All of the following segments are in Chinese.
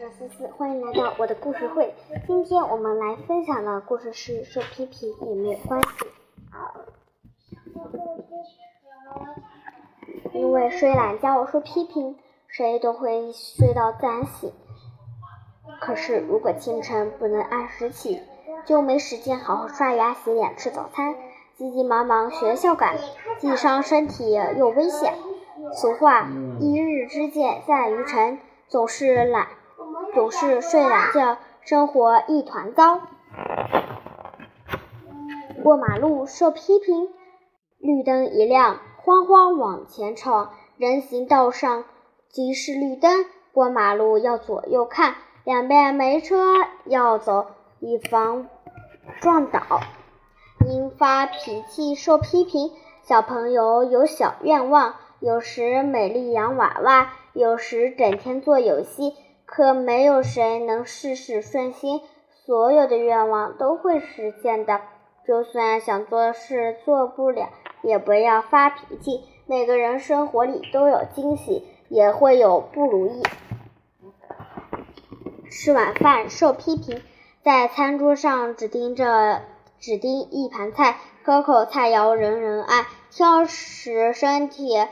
是思思，欢迎来到我的故事会。今天我们来分享的故事是受批评也没有关系，因为睡懒觉受批评，谁都会睡到自然醒。可是如果清晨不能按时起，就没时间好好刷牙、洗脸、吃早餐，急急忙忙学校赶，既伤身体又危险。俗话：一日之计在于晨，总是懒。总是睡懒觉，生活一团糟。过马路受批评，绿灯一亮，慌慌往前闯。人行道上即是绿灯，过马路要左右看，两边没车要走，以防撞倒。因发脾气受批评，小朋友有小愿望，有时美丽洋娃娃，有时整天做游戏。可没有谁能事事顺心，所有的愿望都会实现的。就算想做事做不了，也不要发脾气。每个人生活里都有惊喜，也会有不如意。吃晚饭受批评，在餐桌上只盯着只盯一盘菜，可口菜肴人人爱，挑食身体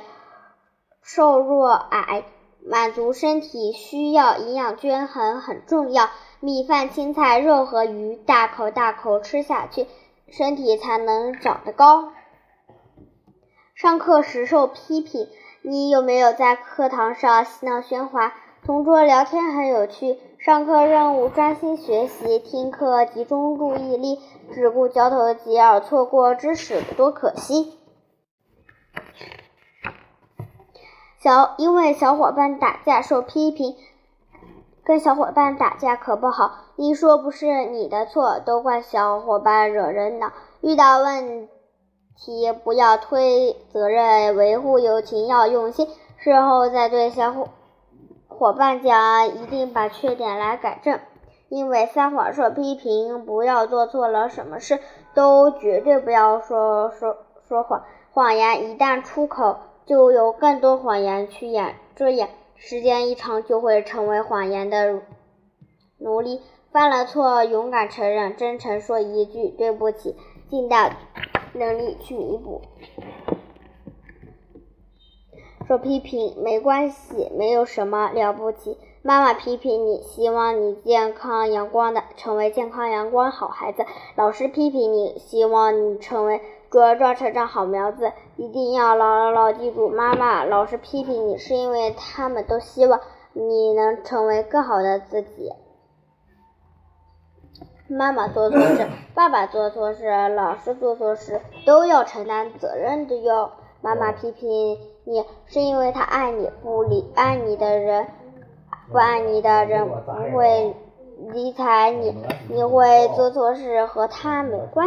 瘦弱矮。满足身体需要，营养均衡很重要。米饭、青菜、肉和鱼，大口大口吃下去，身体才能长得高。上课时受批评，你有没有在课堂上嬉闹喧哗？同桌聊天很有趣，上课任务专心学习，听课集中注意力，只顾交头接耳，错过知识多可惜。小因为小伙伴打架受批评，跟小伙伴打架可不好。一说不是你的错，都怪小伙伴惹人恼。遇到问题不要推责任，维护友情要用心。事后再对小伙伙伴讲，一定把缺点来改正。因为撒谎受批评，不要做错了什么事都绝对不要说说说谎，谎言一旦出口。就有更多谎言去掩遮掩，时间一长就会成为谎言的奴隶。犯了错，勇敢承认，真诚说一句对不起，尽大能力去弥补。受批评没关系，没有什么了不起。妈妈批评你，希望你健康阳光的成为健康阳光好孩子。老师批评你，希望你成为茁壮成长好苗子。一定要牢牢记住，妈妈、老师批评你，是因为他们都希望你能成为更好的自己。妈妈做错事，爸爸做错事，老师做错事，都要承担责任的哟。妈妈批评你，是因为他爱你，不理爱你的人。不爱你的人不会理睬你，你会做错事和他没关系。